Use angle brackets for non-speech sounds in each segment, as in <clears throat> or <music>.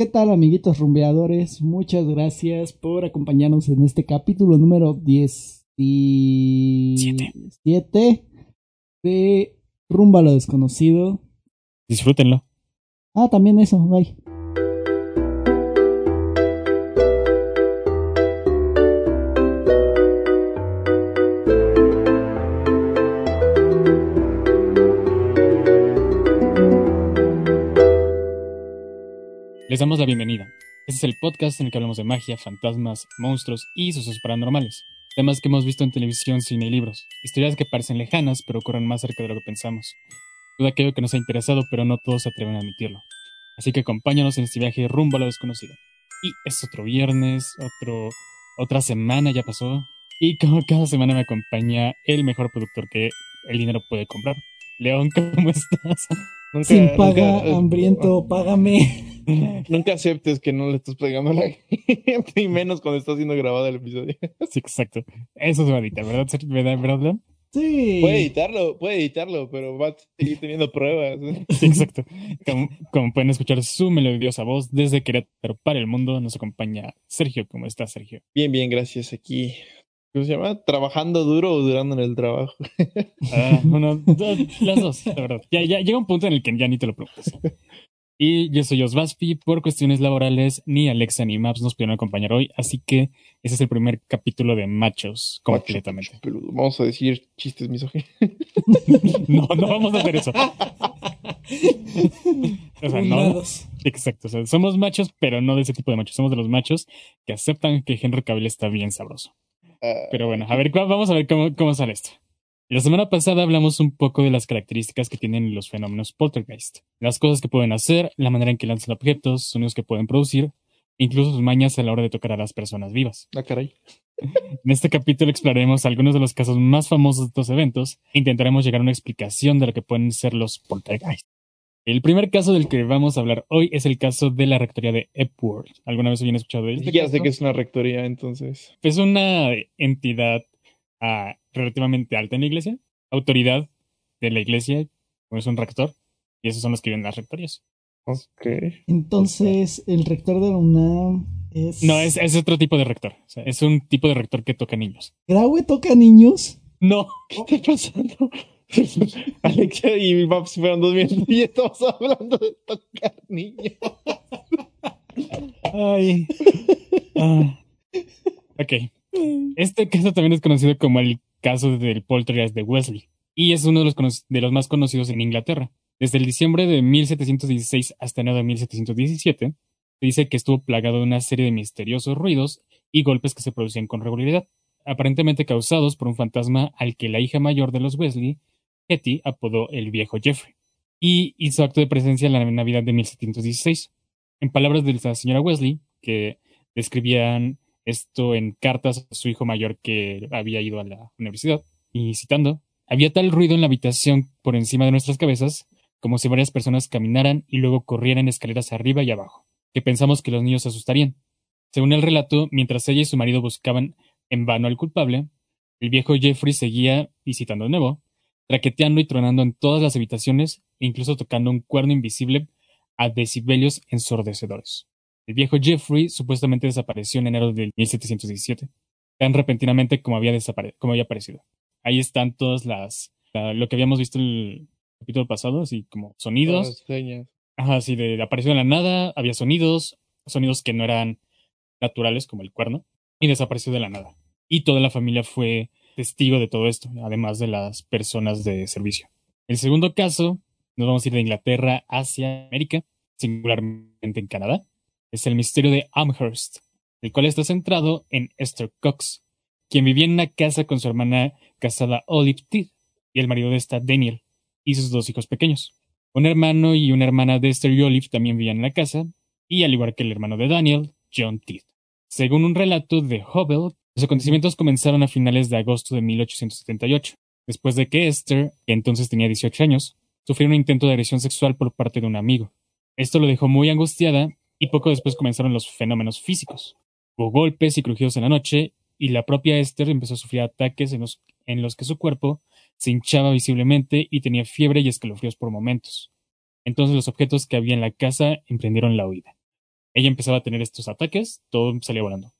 ¿Qué tal, amiguitos rumbeadores? Muchas gracias por acompañarnos en este capítulo número 17 de Rumba lo Desconocido. Disfrútenlo. Ah, también eso, bye. Damos la bienvenida. Este es el podcast en el que hablamos de magia, fantasmas, monstruos y sucesos paranormales. Temas que hemos visto en televisión, cine y libros. Historias que parecen lejanas pero ocurren más cerca de lo que pensamos. Todo aquello que nos ha interesado pero no todos se atreven a admitirlo. Así que acompáñanos en este viaje rumbo a lo desconocido. Y es otro viernes, otro, otra semana ya pasó. Y como cada semana me acompaña el mejor productor que el dinero puede comprar. León, ¿cómo estás? <laughs> Nunca, Sin paga, hambriento, págame. <laughs> Nunca aceptes que no le estás pegando a la gente, y menos cuando está siendo grabado el episodio. <laughs> Sí, exacto. Eso se va a editar, ¿verdad, ¿verdad, Sí. Puede editarlo, puede editarlo, pero va a seguir teniendo pruebas. <laughs> Sí, exacto. Como, pueden escuchar su melodiosa voz desde Querétaro para el mundo, nos acompaña Sergio. ¿Cómo está, Sergio? Bien, bien, gracias. Aquí ¿Cómo se llama? ¿Trabajando duro o durando en el trabajo? Ah, bueno, las dos, la verdad. Ya, ya llega un punto en el que ya ni te lo preguntas. Y yo soy Osvaspi. Por cuestiones laborales, ni Alexa ni Maps nos pudieron acompañar hoy, así que ese es el primer capítulo de Machos completamente. vamos a decir chistes misóginos. <laughs> no, no vamos a hacer eso. o sea, no. Exacto. O sea, somos machos, pero no de ese tipo de machos. Somos de los machos que aceptan que Henry Cavill está bien sabroso. Ah. Pero bueno, a ver, vamos a ver cómo, cómo sale esto. La semana pasada hablamos un poco de las características que tienen los fenómenos poltergeist, las cosas que pueden hacer, la manera en que lanzan objetos, sonidos que pueden producir, incluso sus mañas a la hora de tocar a las personas vivas. Ah, caray. <laughs> En este capítulo exploraremos algunos de los casos más famosos de estos eventos e intentaremos llegar a una explicación de lo que pueden ser los poltergeist. El primer caso del que vamos a hablar hoy es el caso de la rectoría de Epworth. ¿Alguna vez habían escuchado de él? ya sé que es una rectoría, entonces. Es una entidad ah, relativamente alta en la iglesia, autoridad de la iglesia, como es un rector, y esos son los que viven las rectorías. Ok. Entonces, el rector de la UNAM es. No, es, es otro tipo de rector. es un tipo de rector que toca niños. ¿Graue toca niños? No. <laughs> ¿Qué está pasando? <laughs> Alexia y mi papá fueron dos minutos y estamos hablando de tocar niños. Ay. Ah. Ok. Este caso también es conocido como el caso del poltergeist de Wesley, y es uno de los, de los más conocidos en Inglaterra. Desde el diciembre de 1716 hasta enero de 1717, se dice que estuvo plagado de una serie de misteriosos ruidos y golpes que se producían con regularidad, aparentemente causados por un fantasma al que la hija mayor de los Wesley, Hetty, apodó el viejo Jeffrey, y hizo acto de presencia en la Navidad de 1716. En palabras de la señora Wesley, que describían esto en cartas a su hijo mayor que había ido a la universidad, y citando, había tal ruido en la habitación por encima de nuestras cabezas, como si varias personas caminaran y luego corrieran escaleras arriba y abajo, que pensamos que los niños se asustarían. Según el relato, mientras ella y su marido buscaban en vano al culpable, el viejo Jeffrey seguía, y citando de nuevo, traqueteando y tronando en todas las habitaciones incluso tocando un cuerno invisible a decibelios ensordecedores. El viejo Jeffrey supuestamente desapareció en enero de 1717, tan repentinamente como había, como había aparecido. Ahí están todas las, lo que habíamos visto en el capítulo pasado, así como sonidos. Ajá, así de apareció en la nada, había sonidos, sonidos que no eran naturales, como el cuerno, y desapareció de la nada. Y toda la familia fue testigo de todo esto, además de las personas de servicio. El segundo caso, nos vamos a ir de Inglaterra hacia América, singularmente en Canadá, es el misterio de Amherst, el cual está centrado en Esther Cox, quien vivía en una casa con su hermana casada Olive Teed y el marido de esta Daniel y sus dos hijos pequeños. Un hermano y una hermana de Esther y Olive también vivían en la casa, y al igual que el hermano de Daniel, John Teed. Según un relato de Hubble, los acontecimientos comenzaron a finales de agosto de 1878, después de que Esther, que entonces tenía 18 años, sufrió un intento de agresión sexual por parte de un amigo. Esto lo dejó muy angustiada y poco después comenzaron los fenómenos físicos. Hubo golpes y crujidos en la noche, y la propia Esther empezó a sufrir ataques en los, que su cuerpo se hinchaba visiblemente y tenía fiebre y escalofríos por momentos. Entonces los objetos que había en la casa emprendieron la huida. Ella empezaba a tener estos ataques, todo salía volando.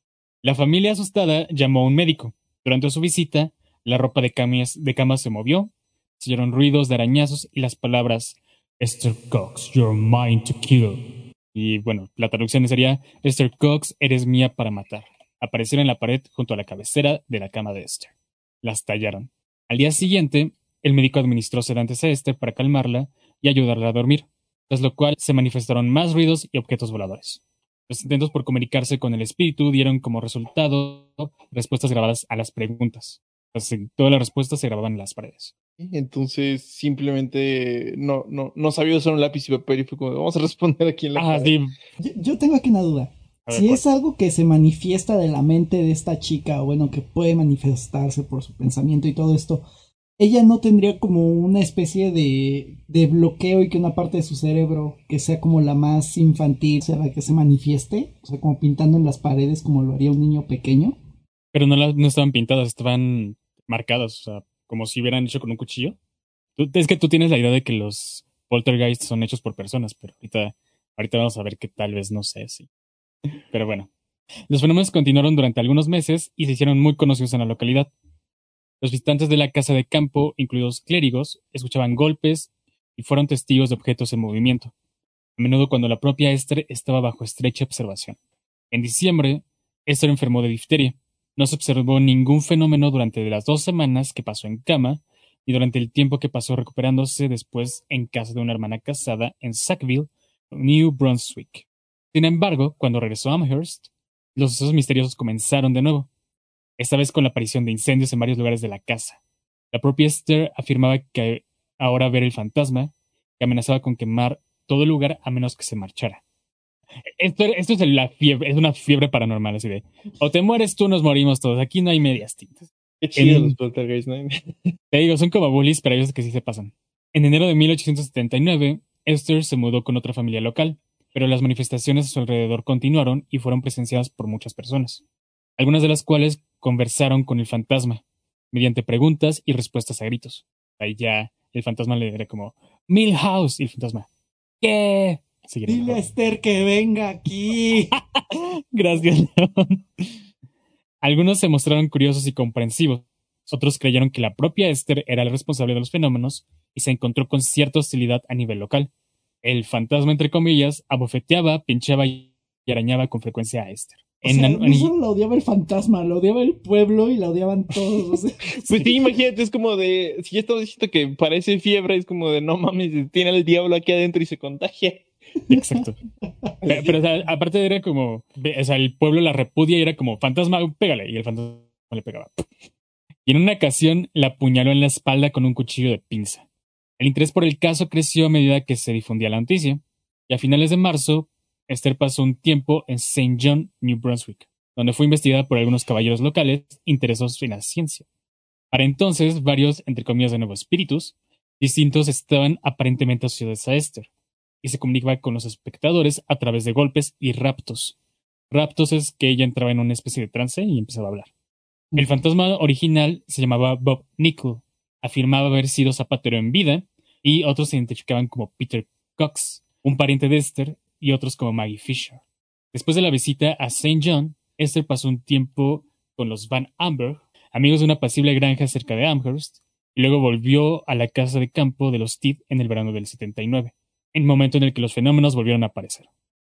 La familia asustada llamó a un médico. Durante su visita, la ropa de cama se movió, se oyeron ruidos de arañazos y las palabras Esther Cox, you're mine to kill. Y bueno, la traducción sería Esther Cox, eres mía para matar. Aparecieron en la pared junto a la cabecera de la cama de Esther. Las tallaron. Al día siguiente, el médico administró sedantes a Esther para calmarla y ayudarla a dormir, tras lo cual se manifestaron más ruidos y objetos voladores. Los intentos por comunicarse con el espíritu dieron como resultado respuestas grabadas a las preguntas. todas las respuestas se grababan en las paredes. Entonces simplemente no, no, no sabía usar un lápiz y papel y fue como, vamos a responder aquí en la ah, sí. yo, yo, tengo aquí una duda. si es algo que se manifiesta de la mente de esta chica, o bueno, que puede manifestarse por su pensamiento y todo esto, ella no tendría como una especie de, de, bloqueo y que una parte de su cerebro que sea como la más infantil sea la que se manifieste, o sea, como pintando en las paredes como lo haría un niño pequeño. Pero no, no estaban pintadas, estaban marcadas, o sea, como si hubieran hecho con un cuchillo. es que tú tienes la idea de que los poltergeists son hechos por personas, pero ahorita, ahorita vamos a ver que tal vez no sé si. Pero bueno. Los fenómenos continuaron durante algunos meses y se hicieron muy conocidos en la localidad. Los visitantes de la casa de campo, incluidos clérigos, escuchaban golpes y fueron testigos de objetos en movimiento, a menudo cuando la propia Esther estaba bajo estrecha observación. En diciembre, Esther enfermó de difteria. No se observó ningún fenómeno durante las dos semanas que pasó en cama y durante el tiempo que pasó recuperándose después en casa de una hermana casada en Sackville, New Brunswick. Sin embargo, cuando regresó a Amherst, los sucesos misteriosos comenzaron de nuevo esta vez con la aparición de incendios en varios lugares de la casa. La propia Esther afirmaba que ahora ver el fantasma, que amenazaba con quemar todo el lugar a menos que se marchara. Esto, esto es, la fiebre, es una fiebre paranormal, así de, o te mueres tú, nos morimos todos, aquí no hay medias tintas. Qué chido los poltergeists, ¿no? <laughs> Te digo, son como bullies, pero ellos que sí se pasan. En enero de 1879, Esther se mudó con otra familia local, pero las manifestaciones a su alrededor continuaron y fueron presenciadas por muchas personas, algunas de las cuales conversaron con el fantasma mediante preguntas y respuestas a gritos. Ahí ya el fantasma le dirá como Milhouse y el fantasma ¿Qué? Dile a Esther que venga aquí. <laughs> Gracias, León. Algunos se mostraron curiosos y comprensivos. Otros creyeron que la propia Esther era la responsable de los fenómenos y se encontró con cierta hostilidad a nivel local. El fantasma, entre comillas, abofeteaba, pinchaba y arañaba con frecuencia a Esther no solo la odiaba el fantasma, la odiaba el pueblo y la odiaban todos. <laughs> pues sí, imagínate, es como de, si ya estamos diciendo que parece fiebre, es como de no mames, tiene el diablo aquí adentro y se contagia. Exacto. <laughs> Pero, o sea, aparte era como, o sea, el pueblo la repudia y era como, fantasma, pégale. Y el fantasma le pegaba. Y en una ocasión la apuñaló en la espalda con un cuchillo de pinza. El interés por el caso creció a medida que se difundía la noticia. Y a finales de marzo, Esther pasó un tiempo en St. John, New Brunswick, donde fue investigada por algunos caballeros locales interesados en la ciencia. Para entonces, varios, entre comillas, de nuevos espíritus distintos estaban aparentemente asociados a Esther, y se comunicaba con los espectadores a través de golpes y raptos. Raptos es que ella entraba en una especie de trance y empezaba a hablar. El fantasma original se llamaba Bob Nickel, afirmaba haber sido zapatero en vida, y otros se identificaban como Peter Cox, un pariente de Esther, y otros como Maggie Fisher. Después de la visita a St. John, Esther pasó un tiempo con los Van Amber, amigos de una pasible granja cerca de Amherst, y luego volvió a la casa de campo de los Tidd en el verano del 79, en el momento en el que los fenómenos volvieron a aparecer.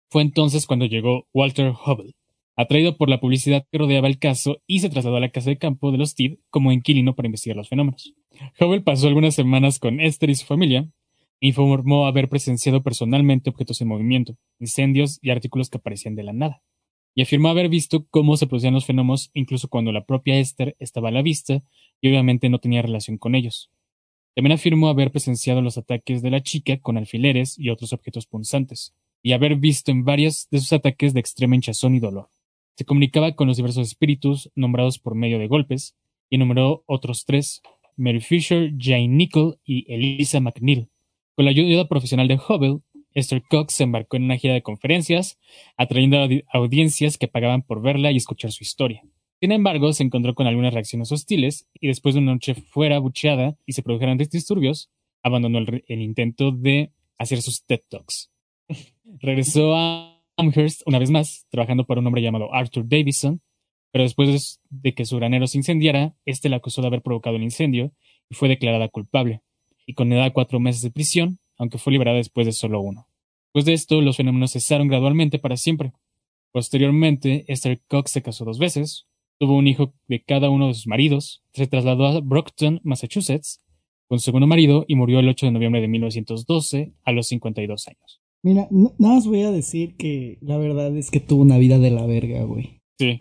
Fue entonces cuando llegó Walter Hubble, atraído por la publicidad que rodeaba el caso y se trasladó a la casa de campo de los Tidd como inquilino para investigar los fenómenos. Hubble pasó algunas semanas con Esther y su familia, informó haber presenciado personalmente objetos en movimiento, incendios y artículos que aparecían de la nada, y afirmó haber visto cómo se producían los fenómenos incluso cuando la propia Esther estaba a la vista y obviamente no tenía relación con ellos. También afirmó haber presenciado los ataques de la chica con alfileres y otros objetos punzantes, y haber visto en varios de sus ataques de extrema hinchazón y dolor. Se comunicaba con los diversos espíritus nombrados por medio de golpes, y enumeró otros tres, Mary Fisher, Jane Nickel y Elisa McNeil, con la ayuda profesional de Hubble, Esther Cox se embarcó en una gira de conferencias, atrayendo audiencias que pagaban por verla y escuchar su historia. Sin embargo, se encontró con algunas reacciones hostiles y después de una noche fuera bucheada y se produjeron disturbios, abandonó el, intento de hacer sus TED Talks. <laughs> Regresó a Amherst, una vez más, trabajando para un hombre llamado Arthur Davison, pero después de que su granero se incendiara, este la acusó de haber provocado el incendio y fue declarada culpable, y condenada a cuatro meses de prisión, aunque fue liberada después de solo uno. Después de esto, los fenómenos cesaron gradualmente para siempre. Posteriormente, Esther Cox se casó dos veces, tuvo un hijo de cada uno de sus maridos, se trasladó a Brockton, Massachusetts, con su segundo marido y murió el 8 de noviembre de 1912 a los 52 años. Mira, nada más voy a decir que la verdad es que tuvo una vida de la verga, güey. Sí.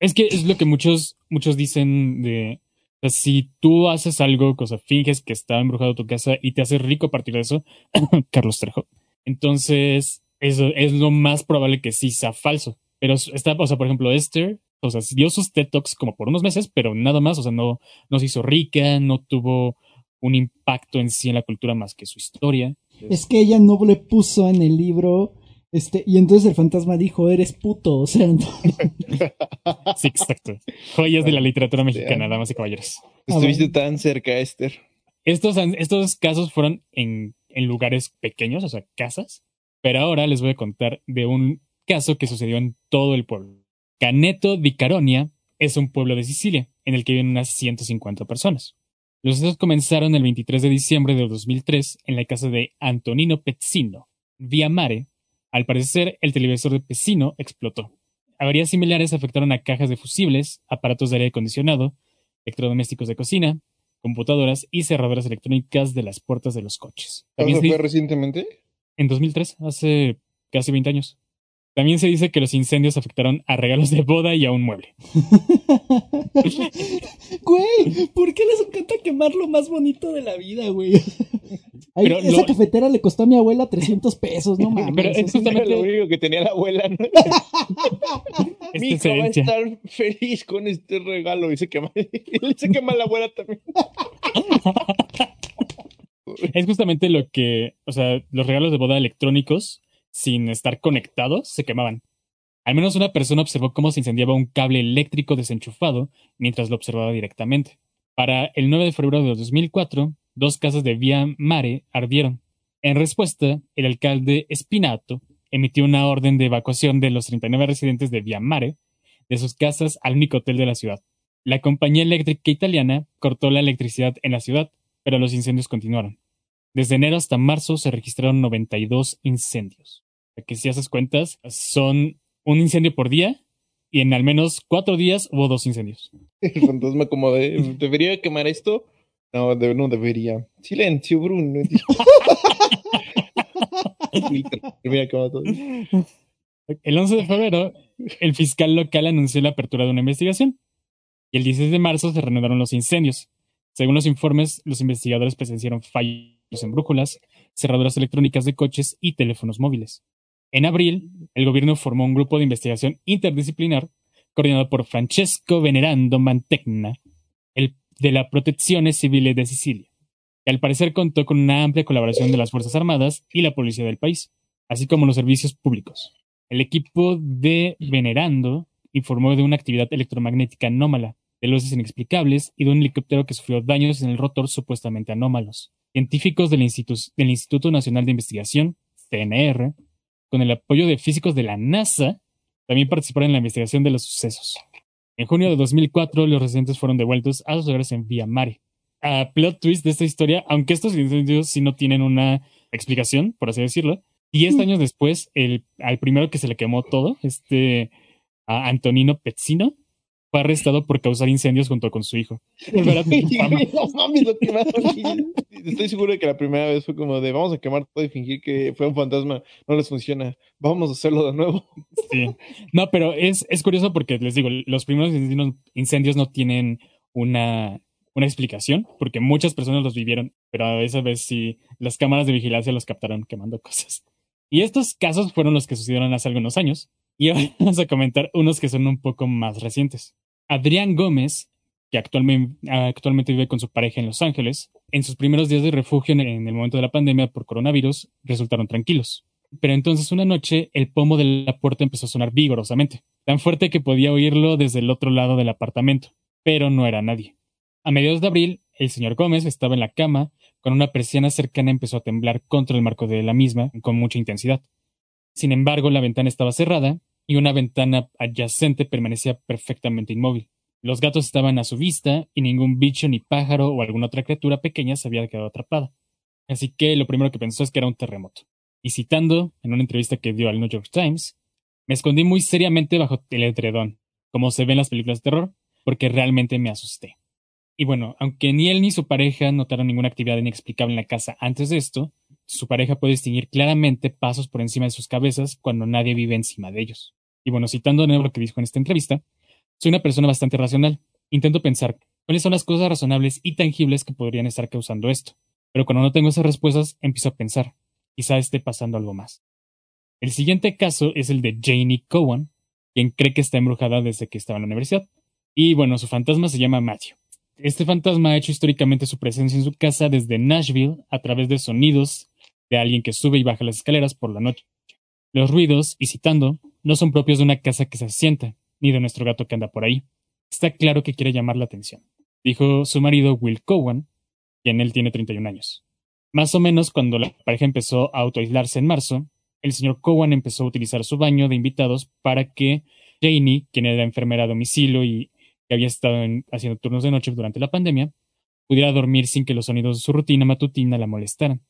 es que es lo que muchos, muchos dicen de si tú haces algo, o sea, finges que está embrujado tu casa y te haces rico a partir de eso, <coughs> Carlos Trejo, entonces eso es lo más probable que sí sea falso. Pero está, o sea, por ejemplo, Esther, o sea, dio sus TED Talks como por unos meses, pero nada más, o sea, no, no se hizo rica, no tuvo un impacto en sí en la cultura más que su historia. Es que ella no le puso en el libro este, y entonces el fantasma dijo, eres puto, o sea, <laughs> Sí, exacto. Joyas de la literatura mexicana, damas y caballeros. Estuviste tan cerca, Esther. Estos, estos casos fueron en, en lugares pequeños, o sea, casas, pero ahora les voy a contar de un caso que sucedió en todo el pueblo. Caneto di Caronia es un pueblo de Sicilia, en el que viven unas 150 personas. Los hechos comenzaron el 23 de diciembre de 2003 en la casa de Antonino Pezzino, vía Mare, al parecer, el televisor de Pesino explotó. Averías similares afectaron a cajas de fusibles, aparatos de aire acondicionado, electrodomésticos de cocina, computadoras y cerraduras electrónicas de las puertas de los coches. ¿Eso fue recientemente? En 2003, hace casi 20 años. También se dice que los incendios afectaron a regalos de boda y a un mueble. <laughs> güey, ¿por qué les encanta quemar lo más bonito de la vida, güey? esa cafetera le costó a mi abuela 300 pesos, no mames. Pero es justamente lo único que tenía la abuela. ¿no? <laughs> mi hija va a estar feliz con este regalo y se quema, <laughs> se quema la abuela también. es justamente lo que, o sea, los regalos de boda electrónicos sin estar conectados, se quemaban. Al menos una persona observó cómo se incendiaba un cable eléctrico desenchufado mientras lo observaba directamente. Para el 9 de febrero de 2004, dos casas de Vía Mare ardieron. En respuesta, el alcalde Spinato emitió una orden de evacuación de los 39 residentes de Vía Mare de sus casas al único hotel de la ciudad. La compañía eléctrica italiana cortó la electricidad en la ciudad, pero los incendios continuaron. Desde enero hasta marzo se registraron 92 incendios que si haces cuentas, son un incendio por día y en al menos cuatro días hubo dos incendios. El fantasma como de, ¿debería quemar esto? No, no debería. Silencio, Bruno. el 11 de febrero, el fiscal local anunció la apertura de una investigación y el 16 de marzo se reanudaron los incendios. Según los informes, los investigadores presenciaron fallos en brújulas, cerraduras electrónicas de coches y teléfonos móviles. En abril, el gobierno formó un grupo de investigación interdisciplinar coordinado por Francesco Venerando Mantegna, de la Protección Civil de Sicilia, que al parecer contó con una amplia colaboración de las Fuerzas Armadas y la policía del país, así como los servicios públicos. El equipo de Venerando informó de una actividad electromagnética anómala, de luces inexplicables y de un helicóptero que sufrió daños en el rotor supuestamente anómalos. Científicos del, del Instituto Nacional de Investigación, CNR, con el apoyo de físicos de la NASA, también participaron en la investigación de los sucesos. En junio de 2004, los residentes fueron devueltos a sus hogares en Vía Mare. A plot twist de esta historia, aunque estos incendios sí no tienen una explicación, por así decirlo, diez mm. años después, el, al primero que se le quemó todo, este a Antonino Pezzino, fue arrestado por causar incendios junto con su hijo. <laughs> <laughs> <laughs> Estoy seguro de que la primera vez fue como de vamos a quemar todo y fingir que fue un fantasma. No les funciona. Vamos a hacerlo de nuevo. Sí. No, pero es, es curioso porque les digo, los primeros incendios no tienen una, una explicación, porque muchas personas los vivieron, pero a esa vez sí las cámaras de vigilancia los captaron quemando cosas. Y estos casos fueron los que sucedieron hace algunos años. Y ahora <laughs> vamos a comentar unos que son un poco más recientes. Adrián Gómez, que actualmente, vive con su pareja en Los Ángeles, en sus primeros días de refugio en el momento de la pandemia por coronavirus resultaron tranquilos. Pero entonces una noche el pomo de la puerta empezó a sonar vigorosamente, tan fuerte que podía oírlo desde el otro lado del apartamento, pero no era nadie. A mediados de abril, el señor Gómez estaba en la cama, con una persiana cercana empezó a temblar contra el marco de la misma con mucha intensidad. Sin embargo, la ventana estaba cerrada y una ventana adyacente permanecía perfectamente inmóvil. Los gatos estaban a su vista y ningún bicho ni pájaro o alguna otra criatura pequeña se había quedado atrapada. Así que lo primero que pensó es que era un terremoto. Y citando en una entrevista que dio al New York Times, me escondí muy seriamente bajo el edredón, como se ve en las películas de terror, porque realmente me asusté. Y bueno, aunque ni él ni su pareja notaron ninguna actividad inexplicable en la casa antes de esto, su pareja puede distinguir claramente pasos por encima de sus cabezas cuando nadie vive encima de ellos. Y bueno, citando de nuevo lo que dijo en esta entrevista, soy una persona bastante racional. Intento pensar cuáles son las cosas razonables y tangibles que podrían estar causando esto. Pero cuando no tengo esas respuestas, empiezo a pensar, quizá esté pasando algo más. El siguiente caso es el de Janie Cowan, quien cree que está embrujada desde que estaba en la universidad. Y bueno, su fantasma se llama Matthew. Este fantasma ha hecho históricamente su presencia en su casa desde Nashville a través de sonidos de alguien que sube y baja las escaleras por la noche. Los ruidos, y citando, no son propios de una casa que se asienta, ni de nuestro gato que anda por ahí. Está claro que quiere llamar la atención, dijo su marido Will Cowan, quien él tiene 31 años. Más o menos cuando la pareja empezó a autoaislarse en marzo, el señor Cowan empezó a utilizar su baño de invitados para que Janie, quien era enfermera a domicilio y que había estado haciendo turnos de noche durante la pandemia, pudiera dormir sin que los sonidos de su rutina matutina la molestaran.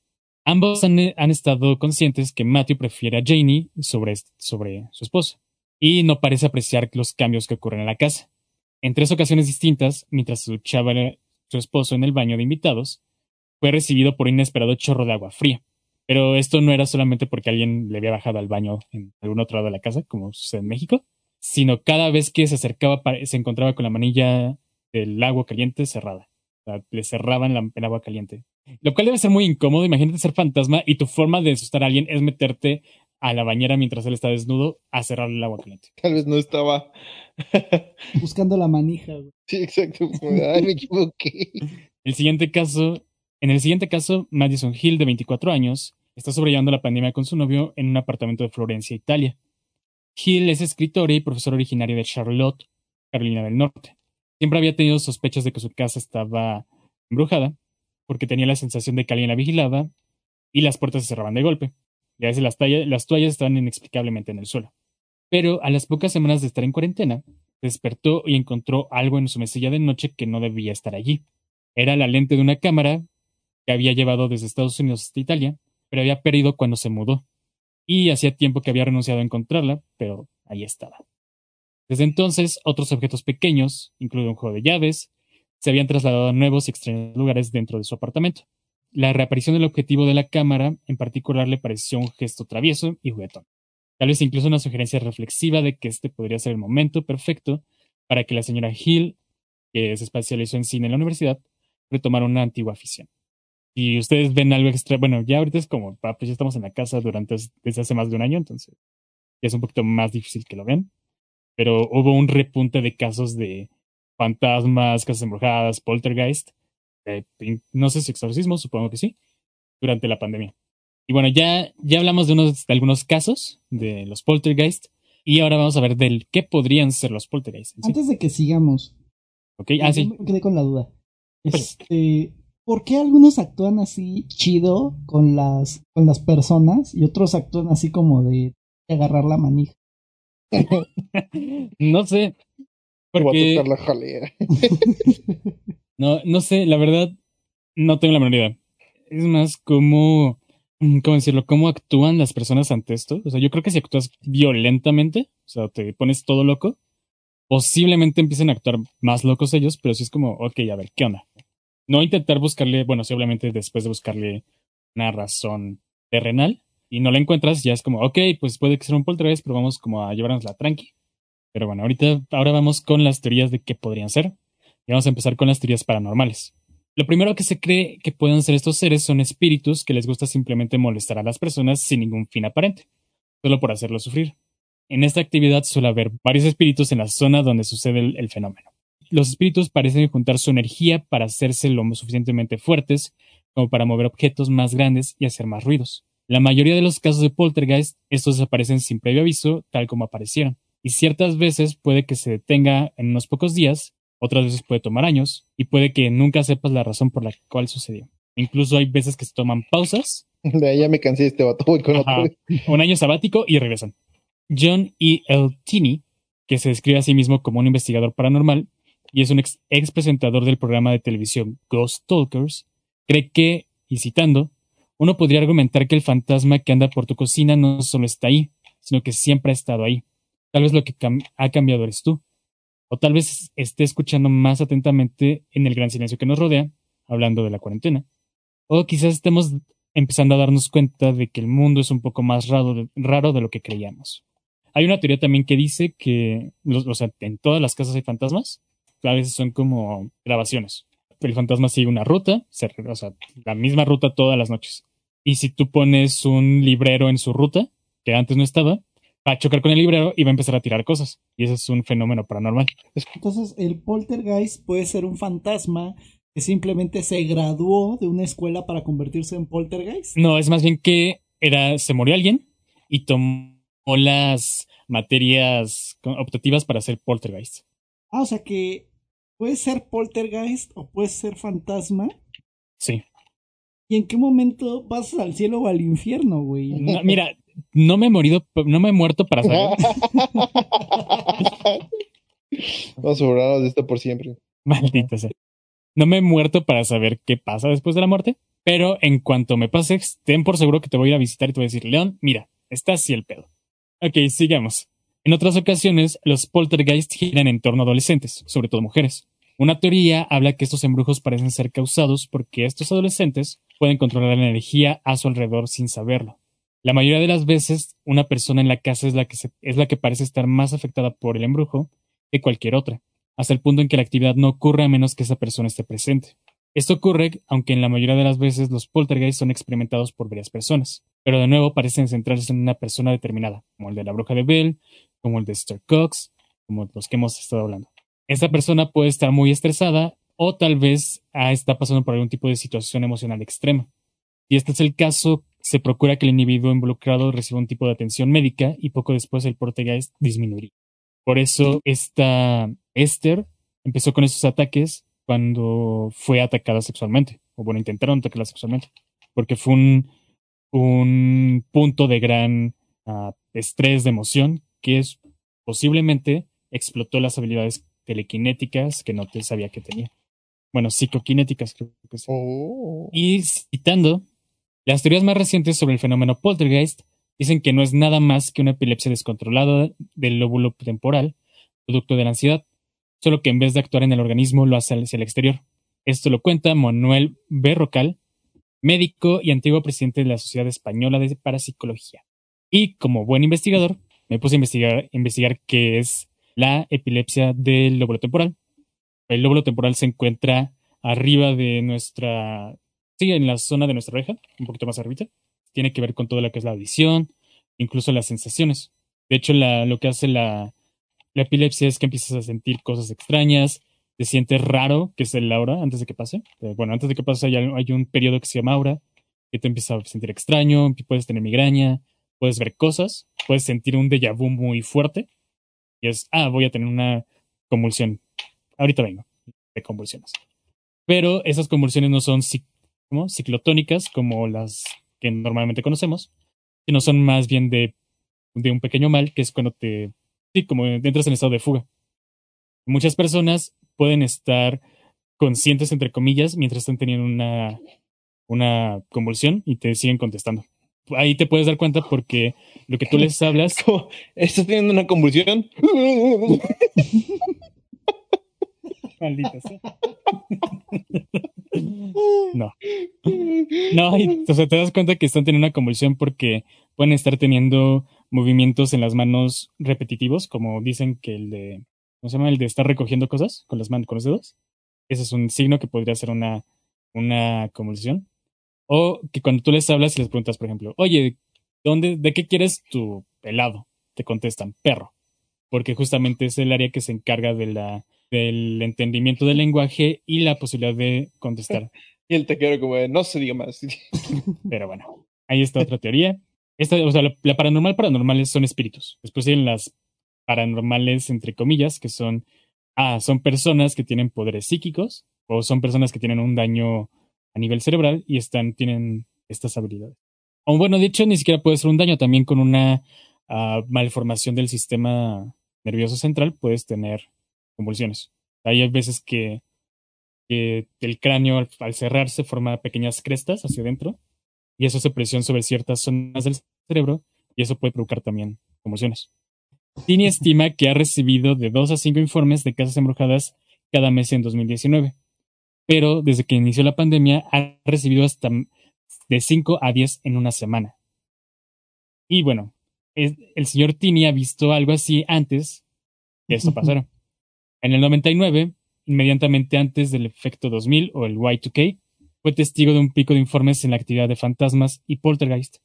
Ambos han, estado conscientes que Matthew prefiere a Janie sobre, sobre su esposa, y no parece apreciar los cambios que ocurren en la casa. En tres ocasiones distintas, mientras se duchaba su esposo en el baño de invitados, fue recibido por un inesperado chorro de agua fría. Pero esto no era solamente porque alguien le había bajado al baño en algún otro lado de la casa, como sucede en México, sino cada vez que se acercaba se encontraba con la manilla del agua caliente cerrada. O sea, le cerraban la, el agua caliente. Lo cual debe ser muy incómodo. Imagínate ser fantasma y tu forma de asustar a alguien es meterte a la bañera mientras él está desnudo a cerrar el agua caliente. Tal vez no estaba <laughs> buscando la manija. Sí, exacto. Ay, me equivoqué. <laughs> El siguiente caso, en el siguiente caso, Madison Hill, de 24 años, está sobrellevando la pandemia con su novio en un apartamento de Florencia, Italia. Hill es escritora y profesor originario de Charlotte, Carolina del Norte. Siempre había tenido sospechas de que su casa estaba embrujada, porque tenía la sensación de que alguien la vigilaba y las puertas se cerraban de golpe. Y a veces las, las toallas estaban inexplicablemente en el suelo. Pero a las pocas semanas de estar en cuarentena, despertó y encontró algo en su mesilla de noche que no debía estar allí. Era la lente de una cámara que había llevado desde Estados Unidos hasta Italia, pero había perdido cuando se mudó y hacía tiempo que había renunciado a encontrarla, pero ahí estaba. Desde entonces, otros objetos pequeños, incluido un juego de llaves, se habían trasladado a nuevos y extraños lugares dentro de su apartamento. La reaparición del objetivo de la cámara, en particular, le pareció un gesto travieso y juguetón. Tal vez incluso una sugerencia reflexiva de que este podría ser el momento perfecto para que la señora Hill, que se especializó en cine en la universidad, retomara una antigua afición y ustedes ven algo extra, bueno, ya ahorita es como, ah, pues ya estamos en la casa durante, desde hace más de un año, entonces ya es un poquito más difícil que lo vean. Pero hubo un repunte de casos de fantasmas, casas embrujadas, poltergeist, no sé si exorcismo, supongo que sí, durante la pandemia. Y bueno, ya, ya hablamos de, unos, de algunos casos de los poltergeist y ahora vamos a ver del qué podrían ser los poltergeist. Antes de que sigamos. Ok, ah, sí. Me quedé con la duda. Este, ¿por qué algunos actúan así chido con las, con las personas y otros actúan así como de agarrar la manija? <laughs> no sé. Porque... Voy a la jalea. <laughs> no, no sé, la verdad, no tengo la menor idea. Es más como, ¿cómo decirlo? ¿Cómo actúan las personas ante esto? O sea, yo creo que si actúas violentamente, o sea, te pones todo loco, posiblemente empiecen a actuar más locos ellos, pero sí es como, ok, a ver, ¿qué onda? no intentar buscarle, bueno, sí, obviamente después de buscarle una razón terrenal y no la encuentras, ya es como, ok, pues puede que sea un poltergeist, pero vamos como a llevarnos la tranqui. Pero bueno, ahorita, ahora vamos con las teorías de qué podrían ser. Y vamos a empezar con las teorías paranormales. Lo primero que se cree que pueden ser estos seres son espíritus que les gusta simplemente molestar a las personas sin ningún fin aparente, solo por hacerlo sufrir. En esta actividad suele haber varios espíritus en la zona donde sucede el fenómeno los espíritus parecen juntar su energía para hacerse lo suficientemente fuertes como para mover objetos más grandes y hacer más ruidos. La mayoría de los casos de poltergeist, estos desaparecen sin previo aviso, tal como aparecieron, y ciertas veces puede que se detenga en unos pocos días, otras veces puede tomar años, y puede que nunca sepas la razón por la cual sucedió. Incluso hay veces que se toman pausas <laughs> De ya me cansé de este vato, voy con otro. Un año sabático y regresan. John E. L. Tinney, que se describe a sí mismo como un investigador paranormal y es un ex, ex presentador del programa de televisión Ghost Talkers, cree que, y citando, uno podría argumentar que el fantasma que anda por tu cocina no solo está ahí, sino que siempre ha estado ahí. Tal vez lo que ha cambiado eres tú. O tal vez esté escuchando más atentamente en el gran silencio que nos rodea, hablando de la cuarentena. O quizás estemos empezando a darnos cuenta de que el mundo es un poco más raro de, lo que creíamos. Hay una teoría también que dice que, o sea, en todas las casas hay fantasmas. A veces son como grabaciones. El fantasma sigue una ruta, o sea, la misma ruta todas las noches. Y si tú pones un librero en su ruta, que antes no estaba, va a chocar con el librero y va a empezar a tirar cosas. Y ese es un fenómeno paranormal. Entonces, el poltergeist puede ser un fantasma que simplemente se graduó de una escuela para convertirse en poltergeist. No, es más bien que era, se murió alguien y tomó las materias optativas para ser poltergeist. Ah, o sea que puede ser poltergeist o puede ser fantasma. Sí. ¿Y en qué momento vas al cielo o al infierno, güey? mira, no me he morido, no me he muerto para saber. <laughs> Vamos a de esto por siempre. Maldito sea. No me he muerto para saber qué pasa después de la muerte, pero en cuanto me pase, ten por seguro que te voy a ir a visitar y te voy a decir, León, mira, está así el pedo. Ok, sigamos. En otras ocasiones, los poltergeist giran en torno a adolescentes, sobre todo mujeres. Una teoría habla que estos embrujos parecen ser causados porque estos adolescentes pueden controlar la energía a su alrededor sin saberlo. La mayoría de las veces, una persona en la casa es la que, es la que parece estar más afectada por el embrujo que cualquier otra, hasta el punto en que la actividad no ocurre a menos que esa persona esté presente. Esto ocurre aunque en la mayoría de las veces los poltergeists son experimentados por varias personas, pero de nuevo parecen centrarse en una persona determinada, como el de la bruja de Bell, como el de Star Cox, como los que hemos estado hablando. Esta persona puede estar muy estresada o tal vez ah, está pasando por algún tipo de situación emocional extrema. Si este es el caso, se procura que el individuo involucrado reciba un tipo de atención médica y poco después el poltergeist disminuiría. Por eso esta Esther empezó con esos ataques cuando fue atacada sexualmente, o bueno, intentaron atacarla sexualmente, porque fue un, un punto de gran uh, estrés, de emoción, que es posiblemente explotó las habilidades telequinéticas que no te sabía que tenía. Bueno, psicoquinéticas creo que sí. Oh. Y citando las teorías más recientes sobre el fenómeno poltergeist dicen que no es nada más que una epilepsia descontrolada del lóbulo temporal, producto de la ansiedad, solo que en vez de actuar en el organismo lo hace hacia el exterior. Esto lo cuenta Manuel Berrocal, médico y antiguo presidente de la Sociedad Española de Parapsicología. Y como buen investigador, me puse a investigar, investigar qué es la epilepsia del lóbulo temporal. El lóbulo temporal se encuentra arriba de nuestra Sí, en la zona de nuestra oreja, un poquito más arriba. Tiene que ver con todo lo que es la audición, incluso las sensaciones. De hecho, lo que hace la, la epilepsia es que empiezas a sentir cosas extrañas, te sientes raro, que es el aura, antes de que pase. Eh, bueno, antes de que pase hay, hay, un periodo que se llama aura, que te empieza a sentir extraño, puedes tener migraña, puedes ver cosas, puedes sentir un déjà vu muy fuerte, y es, ah, voy a tener una convulsión. Ahorita vengo, de convulsiones. Pero esas convulsiones no son como ciclotónicas, como las que normalmente conocemos, sino son más bien de, de un pequeño mal, que es cuando te, sí, como entras en estado de fuga. Muchas personas pueden estar conscientes, entre comillas, mientras están teniendo una, una convulsión y te siguen contestando. Ahí te puedes dar cuenta porque lo que tú les hablas. <laughs> ¿Estás teniendo una convulsión? <laughs> Maldita sea. <laughs> No. No, o sea, te das cuenta que están teniendo una convulsión porque pueden estar teniendo movimientos en las manos repetitivos, como dicen que el de, ¿cómo se llama? El de estar recogiendo cosas con las manos, con los dedos. Ese es un signo que podría ser una, una convulsión. O que cuando tú les hablas y les preguntas, por ejemplo, oye, ¿dónde, ¿de qué quieres tu helado? Te contestan, perro. Porque justamente es el área que se encarga de la del entendimiento del lenguaje y la posibilidad de contestar. <laughs> Y el te quiero como no se diga más. <laughs> Pero bueno, ahí está otra teoría. Esta, o sea, la, paranormal paranormales son espíritus. Después tienen las paranormales, entre comillas, que son, ah, son personas que tienen poderes psíquicos o son personas que tienen un daño a nivel cerebral y están, tienen estas habilidades. O bueno, de hecho, ni siquiera puede ser un daño, también con una uh, malformación del sistema nervioso central puedes tener convulsiones. Hay veces que, que el cráneo al, al, cerrarse forma pequeñas crestas hacia adentro y eso hace presión sobre ciertas zonas del cerebro y eso puede provocar también convulsiones. Tini <laughs> estima que ha recibido de 2 a 5 informes de casas embrujadas cada mes en 2019, pero desde que inició la pandemia ha recibido hasta de 5 a 10 en una semana. Y bueno, el señor Tini ha visto algo así antes que esto pasara. En el 99, inmediatamente antes del efecto 2000 o el Y2K, fue testigo de un pico de informes en la actividad de fantasmas y poltergeist,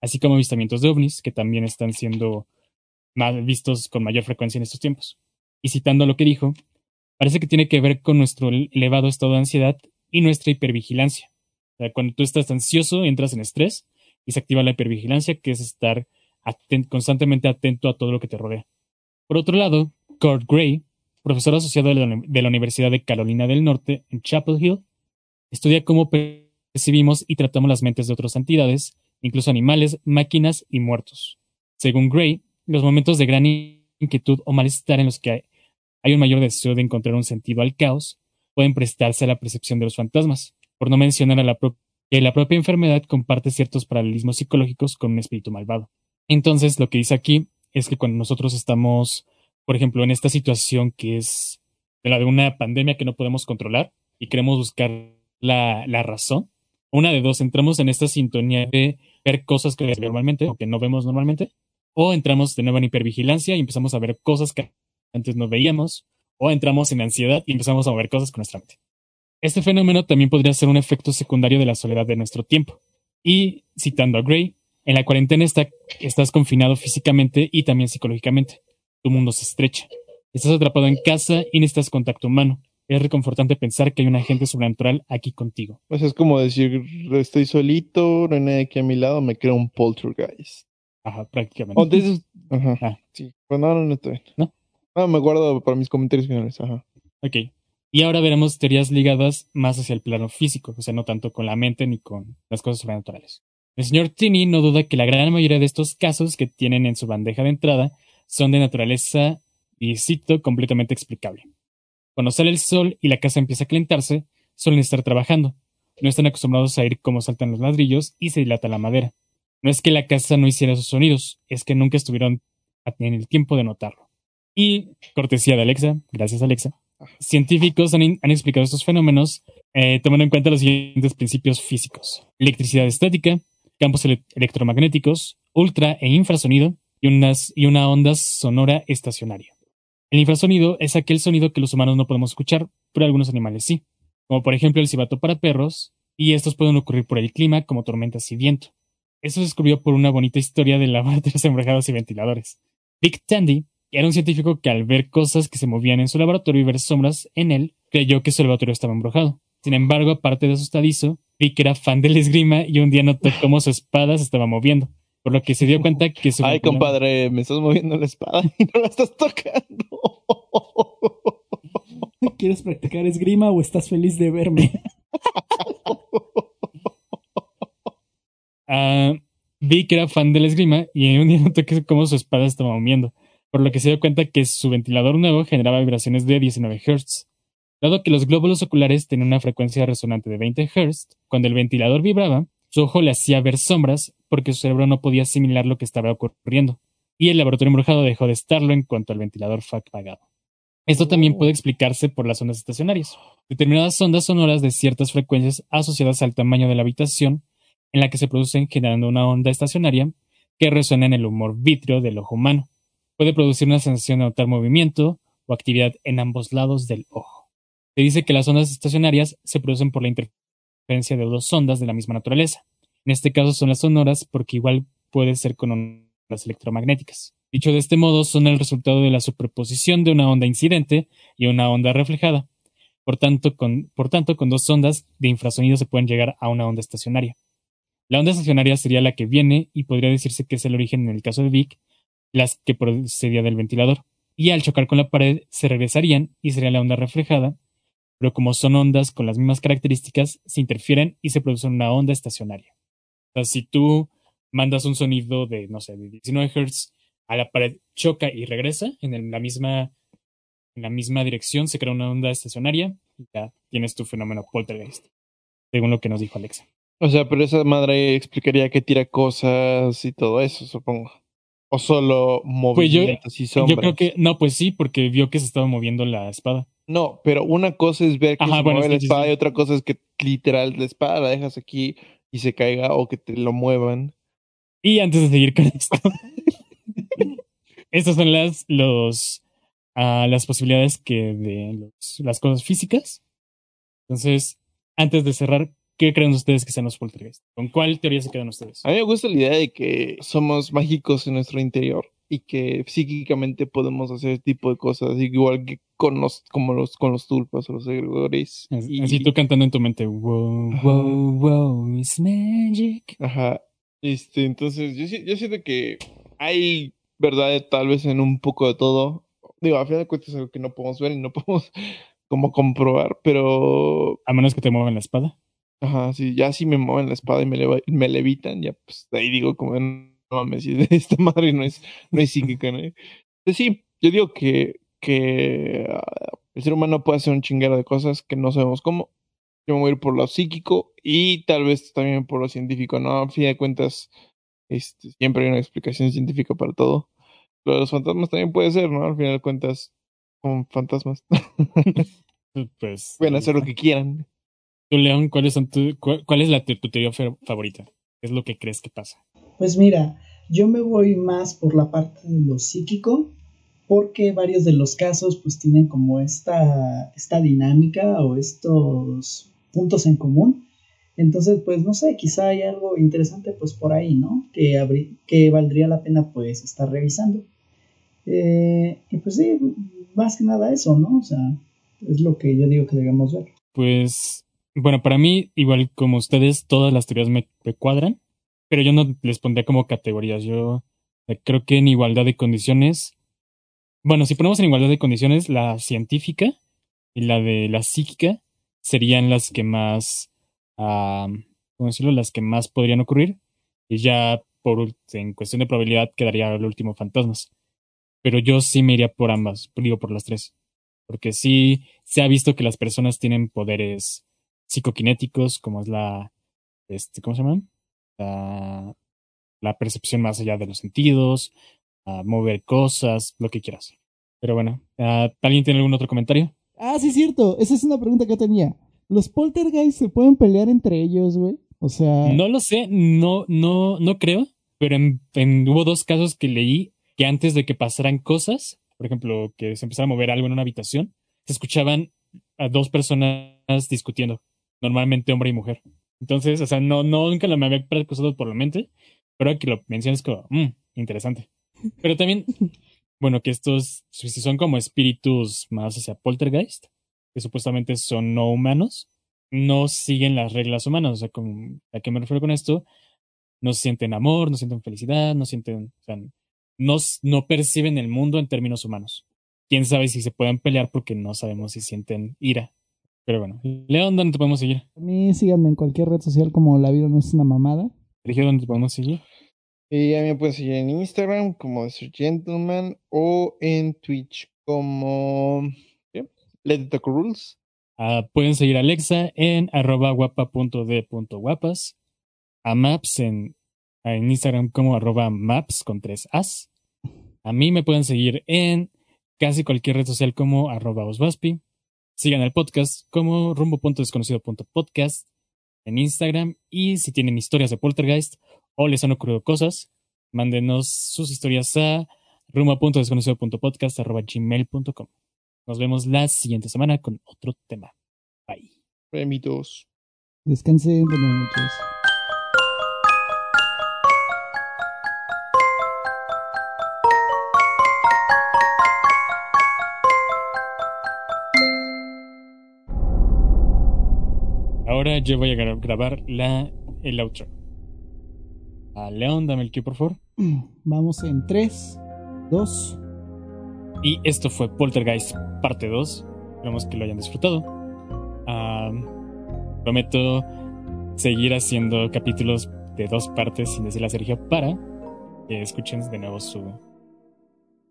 así como avistamientos de ovnis, que también están siendo vistos con mayor frecuencia en estos tiempos. Y citando lo que dijo, parece que tiene que ver con nuestro elevado estado de ansiedad y nuestra hipervigilancia. cuando tú estás ansioso, entras en estrés y se activa la hipervigilancia, que es estar constantemente atento a todo lo que te rodea. Por otro lado, Kurt Gray, profesor asociado de la, Universidad de Carolina del Norte en Chapel Hill, estudia cómo percibimos y tratamos las mentes de otras entidades, incluso animales, máquinas y muertos. Según Gray, los momentos de gran inquietud o malestar en los que hay, un mayor deseo de encontrar un sentido al caos pueden prestarse a la percepción de los fantasmas, por no mencionar a la que la propia enfermedad comparte ciertos paralelismos psicológicos con un espíritu malvado. Entonces, lo que dice aquí es que cuando nosotros estamos, por ejemplo, en esta situación que es la de una pandemia que no podemos controlar y queremos buscar la, la razón, una de dos, entramos en esta sintonía de ver cosas que normalmente o que no vemos normalmente, o entramos de nuevo en hipervigilancia y empezamos a ver cosas que antes no veíamos, o entramos en ansiedad y empezamos a ver cosas con nuestra mente. Este fenómeno también podría ser un efecto secundario de la soledad de nuestro tiempo. Y, citando a Gray, en la cuarentena estás confinado físicamente y también psicológicamente. Tu mundo se estrecha. Estás atrapado en casa y necesitas contacto humano. Es reconfortante pensar que hay un agente sobrenatural aquí contigo. Pues es como decir, estoy solito, no hay nadie aquí a mi lado, me creo un poltergeist. Ajá, prácticamente. Entonces, ajá, ah. sí. Pues no, no, no estoy. ¿No? No, me guardo para mis comentarios finales, ajá. Ok. Y ahora veremos teorías ligadas más hacia el plano físico, o sea, no tanto con la mente ni con las cosas sobrenaturales. El señor Tini no duda que la gran mayoría de estos casos que tienen en su bandeja de entrada son de naturaleza, y cito, completamente explicable. Cuando sale el sol y la casa empieza a calentarse, suelen estar trabajando. No están acostumbrados a oír cómo saltan los ladrillos y se dilata la madera. No es que la casa no hiciera esos sonidos, es que nunca estuvieron en el tiempo de notarlo. Y, cortesía de Alexa, gracias Alexa, científicos han, explicado estos fenómenos eh, tomando en cuenta los siguientes principios físicos. Electricidad estática, campos electromagnéticos, ultra e infrasonido y, unas, y una onda sonora estacionaria. El infrasonido es aquel sonido que los humanos no podemos escuchar, pero algunos animales sí, como por ejemplo el cibato para perros, y estos pueden ocurrir por el clima como tormentas y viento. Eso se descubrió por una bonita historia de laboratorios <laughs> embrujados y ventiladores. Dick Tandy era un científico que al ver cosas que se movían en su laboratorio y ver sombras en él, creyó que su laboratorio estaba embrujado. Sin embargo, aparte de asustadizo, Vic era fan del esgrima y un día notó cómo su espada se estaba moviendo, por lo que se dio cuenta que su... Ay, compadre, me estás moviendo la espada y no la estás tocando. <laughs> ¿Quieres practicar esgrima o estás feliz de verme? <laughs> uh, Vic era fan del esgrima y un día <laughs> que cómo su espada estaba moviendo, por lo que se dio cuenta que su ventilador nuevo generaba vibraciones de 19 Hz. Dado que los glóbulos oculares tenían una frecuencia resonante de 20 Hz, cuando el ventilador vibraba, su ojo le hacía ver sombras porque su cerebro no podía asimilar lo que estaba ocurriendo, y el laboratorio embrujado dejó de estarlo en cuanto el ventilador fue apagado. Esto también puede explicarse por las ondas estacionarias, determinadas ondas sonoras de ciertas frecuencias asociadas al tamaño de la habitación en la que se producen generando una onda estacionaria que resuena en el humor vítreo del ojo humano. Puede producir una sensación de notar movimiento o actividad en ambos lados del ojo. Se dice que las ondas estacionarias se producen por la interferencia de dos ondas de la misma naturaleza. En este caso son las sonoras porque igual puede ser con ondas electromagnéticas. Dicho de este modo, son el resultado de la superposición de una onda incidente y una onda reflejada. Por tanto, con, por tanto, con dos ondas de infrasonido se pueden llegar a una onda estacionaria. La onda estacionaria sería la que viene y podría decirse que es el origen en el caso de Vic, las que procedía del ventilador. Y al chocar con la pared se regresarían y sería la onda reflejada pero como son ondas con las mismas características, se interfieren y se produce una onda estacionaria. O sea, si tú mandas un sonido de, no sé, de 19 Hz a la pared, choca y regresa en la misma en la misma dirección, se crea una onda estacionaria y ya tienes tu fenómeno poltergeist, según lo que nos dijo Alexa. O sea, pero esa madre explicaría que tira cosas y todo eso, supongo. O solo movimientos pues yo, y sombras. Yo creo que, no, pues sí, porque vio que se estaba moviendo la espada. No, pero una cosa es ver que se mueve la espada y otra cosa es que literal la espada la dejas aquí y se caiga o que te lo muevan. Y antes de seguir con esto, estas son las, los, uh, las posibilidades que de los, las cosas físicas. Entonces, antes de cerrar, ¿qué creen ustedes que sean los poltergeist? ¿Con cuál teoría se quedan ustedes? A mí me gusta la idea de que somos mágicos en nuestro interior y que psíquicamente podemos hacer este tipo de cosas, igual que con los, como los, con los tulpas o los agregores. Así tú cantando en tu mente, wow, wow, wow, it's magic. Ajá. Este, entonces, yo, yo siento que hay verdad tal vez en un poco de todo. Digo, a fin de cuentas es algo que no podemos ver y no <laughs> podemos como comprobar, pero... A menos que te muevan la espada. Ajá, sí, ya si me mueven la espada y me, me levitan, ya pues ahí digo como, no mames, esta madre no es, no es psíquica, ¿no? Pues sí, yo digo que, que ah, el ser humano puede hacer un chinguero de cosas que no sabemos cómo. Yo me voy a ir por lo psíquico y tal vez también por lo científico, ¿no? A fin de cuentas, este, siempre hay una explicación científica para todo. Lo de los fantasmas también puede ser, ¿no? Al final de cuentas, son fantasmas. <laughs> pues. Pueden hacer lo que quieran. Tú, León, ¿cuáles son tu, cuál, es la, tu teoría favorita? ¿Qué es lo que crees que pasa? Pues mira, yo me voy más por la parte de lo psíquico, porque varios de los casos pues tienen como esta, esta dinámica o estos puntos en común entonces, pues no sé, quizá hay algo interesante pues por ahí, ¿no? Que, que valdría la pena pues estar revisando. Eh, y pues sí, más que nada eso, ¿no? O sea, es lo que yo digo que debemos ver. Pues, bueno, para mí, igual como ustedes, todas las teorías me, cuadran, pero yo no les pondría como categorías. Yo creo que en igualdad de condiciones, bueno, si ponemos en igualdad de condiciones, la científica y la de la psíquica serían las que más como decirlo, las que más podrían ocurrir. Y ya por en cuestión de probabilidad quedaría el último fantasmas. Pero yo sí me iría por ambas, digo por las tres. Porque sí se ha visto que las personas tienen poderes psicoquinéticos, como es la, este, ¿cómo se llama? La, la percepción más allá de los sentidos, a mover cosas, lo que quieras. Pero bueno, ¿alguien tiene algún otro comentario? Ah, sí, cierto. Esa es una pregunta que tenía. ¿Los poltergeist se pueden pelear entre ellos, güey? O sea. No lo sé, no, no, no creo. Pero en, hubo dos casos que leí que antes de que pasaran cosas, por ejemplo, que se empezara a mover algo en una habitación, se escuchaban a dos personas discutiendo, normalmente hombre y mujer. Entonces, o sea, no, no nunca lo me había cruzado por la mente, pero aquí lo mencionas como, mmm, interesante. Pero también, <laughs> bueno, que estos, si son como espíritus más hacia poltergeist, que supuestamente son no humanos, no siguen las reglas humanas. O sea, ¿a qué me refiero con esto? No sienten amor, no sienten felicidad, no sienten, o sea, no, no perciben el mundo en términos humanos. Quién sabe si se pueden pelear porque no sabemos si sienten ira. Pero bueno, León, ¿dónde te podemos seguir? A mí síganme en cualquier red social como La Vida No es una mamada. Sergio, ¿dónde te podemos seguir? Y a mí me pueden seguir en Instagram como The Gentleman o en Twitch como Let It Talk Rules. Uh, pueden seguir a Alexa en arroba guapa.d.guapas, a Maps en, en Instagram como arroba Maps con tres As. A mí me pueden seguir en casi cualquier red social como arroba osvaspi. Sigan el podcast como rumbo.desconocido.podcast en Instagram y si tienen historias de poltergeist o les han ocurrido cosas, mándenos sus historias a rumbo.desconocido.podcast.gmail.com. Nos vemos la siguiente semana con otro tema. Bye. Remitos. Descansen, buenas noches. Ahora yo voy a grabar la, el outro. A León, dame el que por favor. <clears throat> Vamos en 3, 2, y esto fue Poltergeist parte 2. Esperamos que lo hayan disfrutado. prometo seguir haciendo capítulos de dos partes, sin decirle a Sergio, para que escuchen de nuevo su.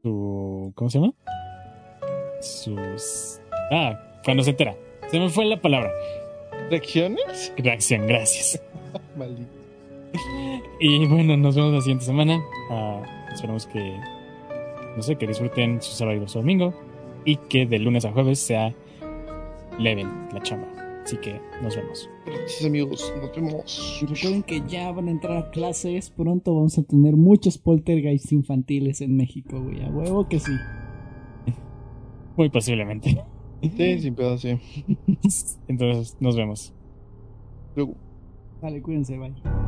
su ¿Cómo se llama? Sus. Ah, cuando se entera. Se me fue la palabra. ¿Reacciones? Reacción, gracias. <laughs> Maldito. Y bueno, nos vemos la siguiente semana. Ah, esperamos que. No sé, que disfruten su sábado y su domingo. Y que de lunes a jueves sea leve la chamba. Así que nos vemos. Gracias amigos, nos vemos. Y recuerden que ya van a entrar a clases. Pronto vamos a tener muchos poltergeists infantiles en México, güey. A huevo que sí. Muy posiblemente. Sí, sin pedo, sí. <laughs> Entonces, nos vemos. Luego. Vale, cuídense, bye.